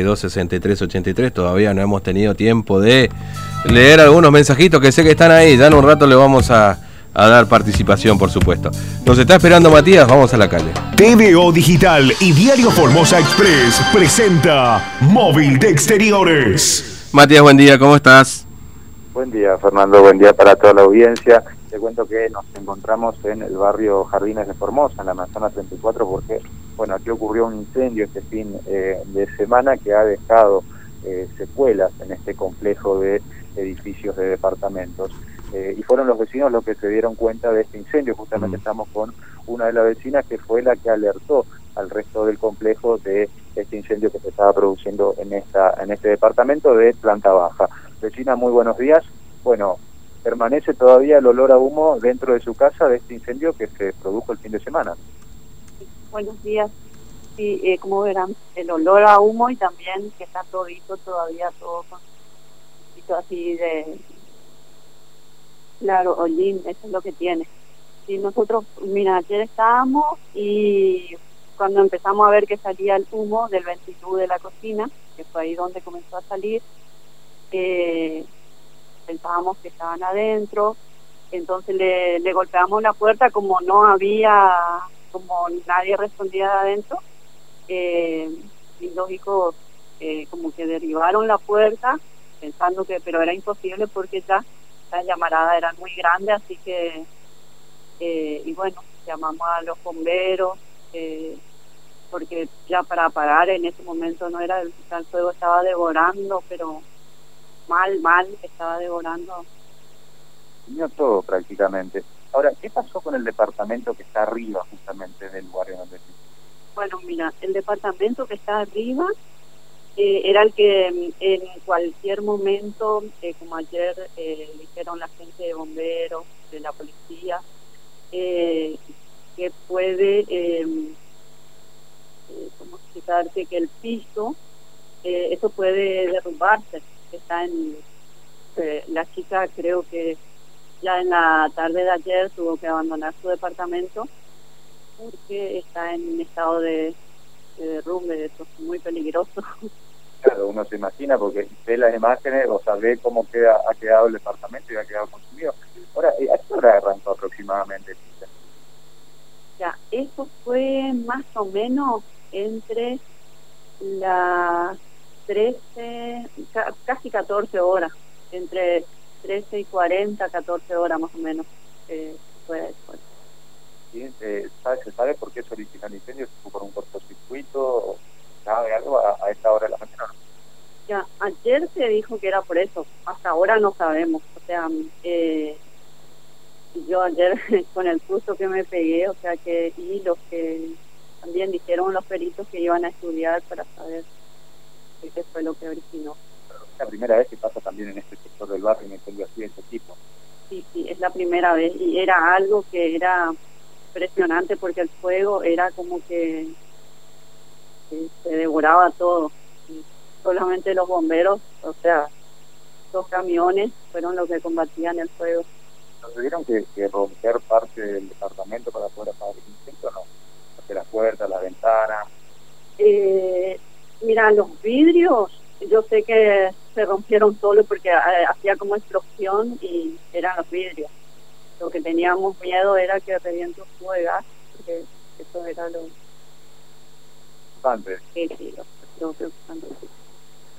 26383 todavía no hemos tenido tiempo de leer algunos mensajitos que sé que están ahí. Ya en un rato le vamos a, a, dar participación, por supuesto. Nos está esperando Matías, vamos a la calle. TVO Digital y Diario Formosa Express presenta Móvil de Exteriores. Matías, buen día, ¿cómo estás? Buen día, Fernando, buen día para toda la audiencia. Te cuento que nos encontramos en el barrio Jardines de Formosa, en la manzana 34, porque, bueno, aquí ocurrió un incendio este fin eh, de semana que ha dejado eh, secuelas en este complejo de edificios de departamentos. Eh, y fueron los vecinos los que se dieron cuenta de este incendio. Justamente mm. estamos con una de las vecinas que fue la que alertó al resto del complejo de este incendio que se estaba produciendo en esta en este departamento de planta baja. Vecina, muy buenos días. Bueno, permanece todavía el olor a humo dentro de su casa de este incendio que se produjo el fin de semana. Buenos días. Sí, eh, como verán, el olor a humo y también que está todito todavía todo con así de claro, hollín, eso es lo que tiene. Y nosotros, mira, ayer estábamos y cuando empezamos a ver que salía el humo del ventilador de la cocina, que fue ahí donde comenzó a salir, eh, pensábamos que estaban adentro, entonces le, le golpeamos la puerta como no había, como nadie respondía adentro, eh, y lógico, eh, como que derribaron la puerta pensando que, pero era imposible porque ya la llamarada era muy grande, así que, eh, y bueno, llamamos a los bomberos, eh, porque ya para apagar en ese momento no era, el, fuego estaba devorando, pero mal, mal, estaba devorando. Todo prácticamente. Ahora, ¿qué pasó con el departamento que está arriba justamente del barrio donde Bueno, mira, el departamento que está arriba eh, era el que mm, en cualquier momento, eh, como ayer eh, dijeron la gente de bomberos, de la policía, eh, que puede, eh, ¿cómo explicarte? Que el piso, eso puede derrumbarse está en la chica creo que ya en la tarde de ayer tuvo que abandonar su departamento porque está en un estado de, de derrumbe, eso es muy peligroso. Claro, uno se imagina porque ve las imágenes, o sea, ve cómo queda, ha quedado el departamento y ha quedado consumido. Ahora, eh, ¿a qué hora arrancó aproximadamente? Ya, eso fue más o menos entre las 13, casi 14 horas, entre 13 y 40, 14 horas más o menos eh, fue después. ¿Sí? Eh, ¿sabe, ¿Se sabe por qué se originó el incendio? ¿Fue por un cortocircuito? ¿Sabe algo a, a, esta hora de la mañana? Ya, ayer se dijo que era por eso, hasta ahora no sabemos. O sea, eh, yo ayer con el susto que me pegué, o sea que, y los que también dijeron los peritos que iban a estudiar para saber qué fue lo que originó. Es la primera vez que pasa también en este sector del barrio un incendio así de este tipo. Sí, sí, es la primera vez y era algo que era impresionante porque el fuego era como que, se devoraba todo. Y solamente los bomberos, o sea, dos camiones fueron los que combatían el fuego. ¿No tuvieron que, que romper parte del departamento para poder apagar el incendio o no? Porque las puertas, las ventanas. Eh, Mira, los vidrios, yo sé que se rompieron solo porque eh, hacía como explosión y eran los vidrios. Lo que teníamos miedo era que reviente un fuego de gas, porque eso era lo... Bastante. Sí, sí, lo, preocupante.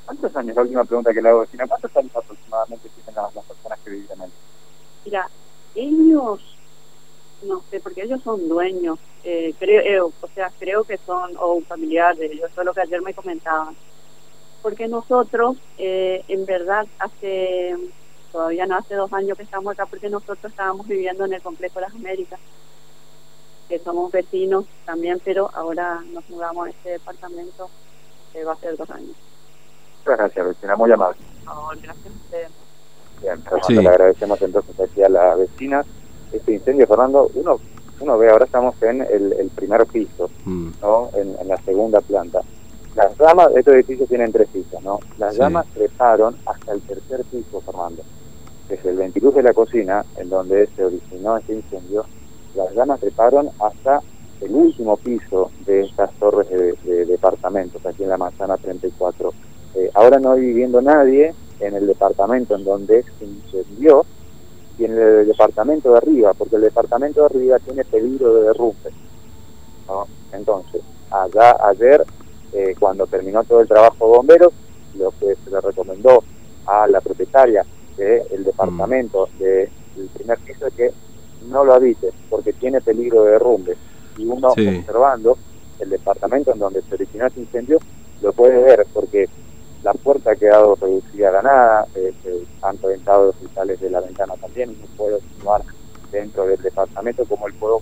¿Cuántos años, la última pregunta que le hago, vecina, cuántos años aproximadamente tienen las, las personas que viven ahí? Mira, ellos, no sé, porque ellos son dueños, eh, creo, eh, o sea, creo que son o un familiar de ellos, eso es lo que ayer me comentaban. Porque nosotros, eh, en verdad, hace, todavía no hace dos años que estamos acá, porque nosotros estábamos viviendo en el Complejo de las Américas, que somos vecinos también, pero ahora nos mudamos a este departamento, que va a ser dos años. Muchas gracias, vecina, muy amable. Oh, gracias a ustedes. Bien, Fernando, sí. le agradecemos entonces aquí a la vecina. Este incendio, Fernando, uno uno ve, ahora estamos en el, el primer piso, mm. ¿no? En, en, la segunda planta. Las llamas, estos edificios tienen tres pisos, ¿no? Las sí. llamas treparon hasta el tercer piso, Fernando. Desde el ventiluz de la cocina, en donde se originó este incendio, las llamas treparon hasta el último piso de estas torres de, departamentos aquí en la manzana 34. Eh, ahora no hay viviendo nadie en el departamento en donde se incendió y en el departamento de arriba, porque el departamento de arriba tiene peligro de derrumbe. ¿no? Entonces, allá ayer, eh, cuando terminó todo el trabajo de bomberos, lo que se le recomendó a la propietaria del departamento mm. del primer piso es que no lo habite, porque tiene peligro de derrumbe. Y uno observando el departamento en donde se originó este incendio, lo puede ver, porque la puerta ha quedado reducida a la nada, eh, han reventado los cristales de la ventana también, no puede continuar dentro del departamento como el fuego.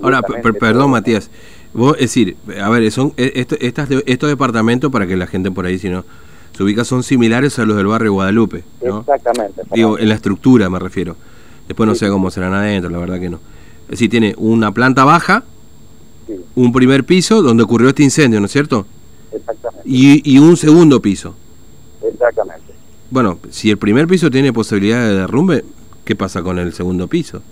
Ahora, perdón Matías, vos, es decir, a ver, son e, estas, estos departamentos, para que la gente por ahí, si no se ubica, son similares a los del barrio Guadalupe, ¿no? Exactamente. Digo, en la estructura me refiero. Después no sé cómo serán adentro, la verdad que no. Es decir, tiene una planta baja, un primer piso donde ocurrió este incendio, ¿no es cierto? Exactamente. Y, un segundo piso. Exactamente. Bueno, si el primer piso tiene posibilidad de derrumbe, ¿qué pasa con el segundo piso?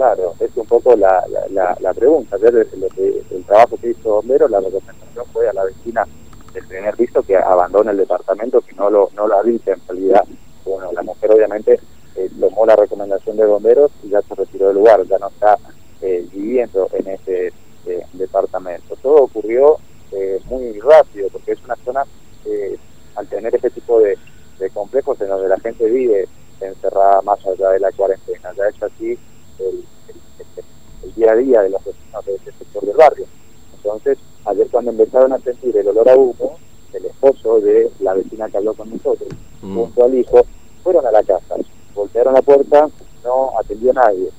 Claro, es un poco la, la, pregunta. el trabajo que hizo Bombero, la recomendación fue a la vecina del primer piso que abandone el departamento, que no lo, no lo habite en realidad. Bueno, la mujer obviamente eh, tomó la recomendación de bomberos y ya se retiró del lugar, ya no está eh, viviendo en ese eh, departamento. Todo ocurrió eh, muy rápido porque es una zona, al tener este tipo de, complejos en donde la gente vive encerrada más allá de la cuarentena, ya es así el, día a día de los vecinos de este sector del barrio. Entonces, ayer cuando empezaron a sentir el olor a humo, el esposo de la vecina que habló con nosotros, mm. junto al hijo, fueron a la casa, voltearon la puerta, no atendió a nadie,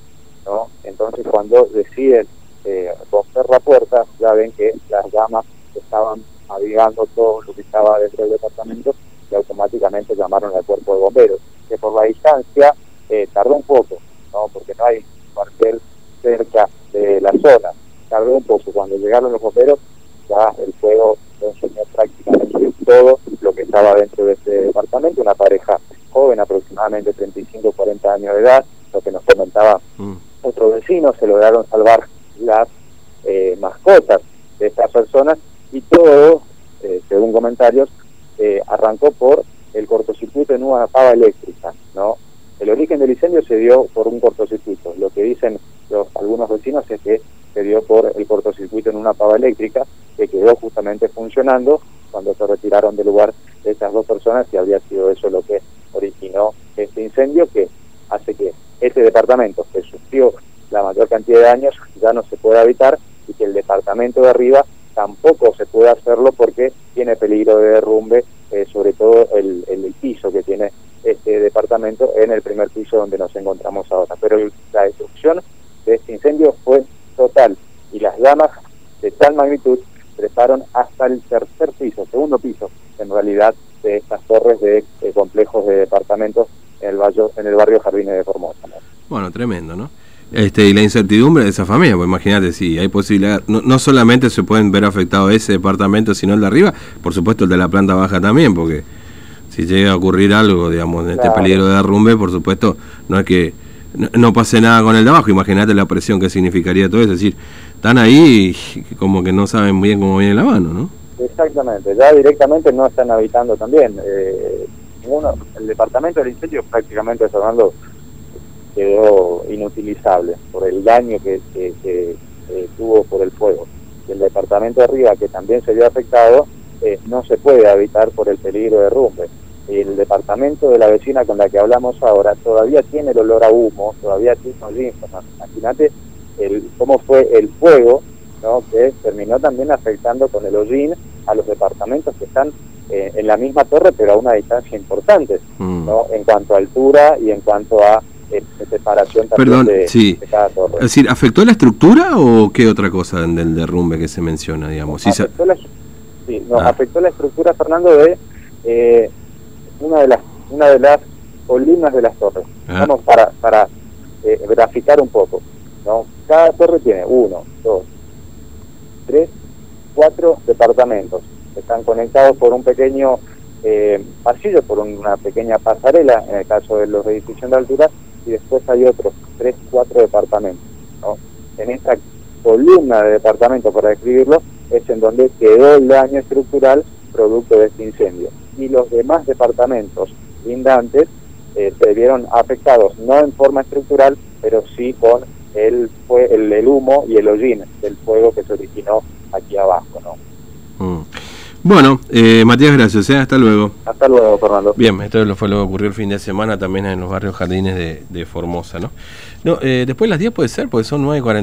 ¿no? Entonces cuando deciden eh, romper la puerta, ya ven que las llamas estaban avivando todo lo que estaba dentro del departamento y automáticamente llamaron al cuerpo de bomberos, que por la distancia eh, tardó un poco, ¿no? Porque no hay cuartel cerca de la zona, tardó un poco. Cuando llegaron los bomberos, ya fuego consumió prácticamente todo lo que estaba dentro de este departamento, una pareja joven, aproximadamente 35 40 años de edad, lo que nos comentaba mm. otros vecinos, se lograron salvar las eh, mascotas de estas personas y todo, eh, según comentarios, eh, arrancó por el cortocircuito en una pava eléctrica, ¿no? El origen del incendio se dio por un cortocircuito. Lo que dicen los, algunos vecinos es que se dio por el cortocircuito en una pava eléctrica que quedó justamente funcionando cuando se retiraron del lugar de estas dos personas y habría sido eso lo que incendio que hace que este departamento que sufrió la mayor cantidad de daños ya no se pueda habitar y que el departamento de arriba tampoco se pueda hacerlo porque tiene peligro de derrumbe, eh, sobre todo el, el, piso que tiene este departamento en el primer piso donde nos encontramos ahora. Pero la destrucción de este incendio fue total y las llamas de tal magnitud treparon hasta el tercer piso, segundo piso, en realidad, de estas torres de, complejos de departamentos en el, barrio, en el barrio Jardines de Formosa. Bueno, tremendo, ¿no? Este, y la incertidumbre de esa familia, pues imagínate, si hay posibilidad, no, solamente se pueden ver afectados ese departamento, sino el de arriba, por supuesto el de la planta baja también, porque si llega a ocurrir algo, digamos, de este peligro de derrumbe, por supuesto, no es que no, pase nada con el de abajo, imagínate la presión que significaría todo eso, es decir, están ahí y como que no saben bien cómo viene la mano, ¿no? Exactamente, ya directamente no están habitando también. Eh, uno, el departamento del incendio prácticamente hablando quedó inutilizable por el daño que, tuvo por el fuego. Y el departamento de arriba, que también se vio afectado, eh, no se puede habitar por el peligro de derrumbe. El departamento de la vecina con la que hablamos ahora todavía tiene el olor a humo, todavía tiene los Imagínate el, cómo fue el fuego ¿no? que terminó también afectando con el hollín a los departamentos que están eh, en la misma torre, pero a una distancia importante, mm. ¿no? en cuanto a altura y en cuanto a eh, separación también de, cada torre. Es decir, ¿afectó la estructura o qué otra cosa del derrumbe que se menciona, digamos? afectó, la, sí, no, ah. afectó la estructura, Fernando, de eh, una de las una de las columnas de las torres. Ah. Vamos para, para graficar un poco. ¿no? Cada torre tiene uno, dos, tres, cuatro departamentos. Están conectados por un pequeño eh, pasillo, por una pequeña pasarela, en el caso de los edificios de altura, y después hay otros tres, cuatro departamentos. ¿no? En esta columna de departamento, para describirlo, es en donde quedó el daño estructural producto de este incendio. Y los demás departamentos lindantes eh, se vieron afectados, no en forma estructural, pero sí con el, el, el humo y el hollín del fuego que se originó aquí abajo. ¿no? Bueno, eh, Matías, gracias. ¿eh? Hasta luego. Hasta luego, Fernando. Bien, esto fue lo que ocurrió el fin de semana también en los barrios jardines de, de Formosa. ¿no? no eh, después las 10 puede ser, porque son 9.40.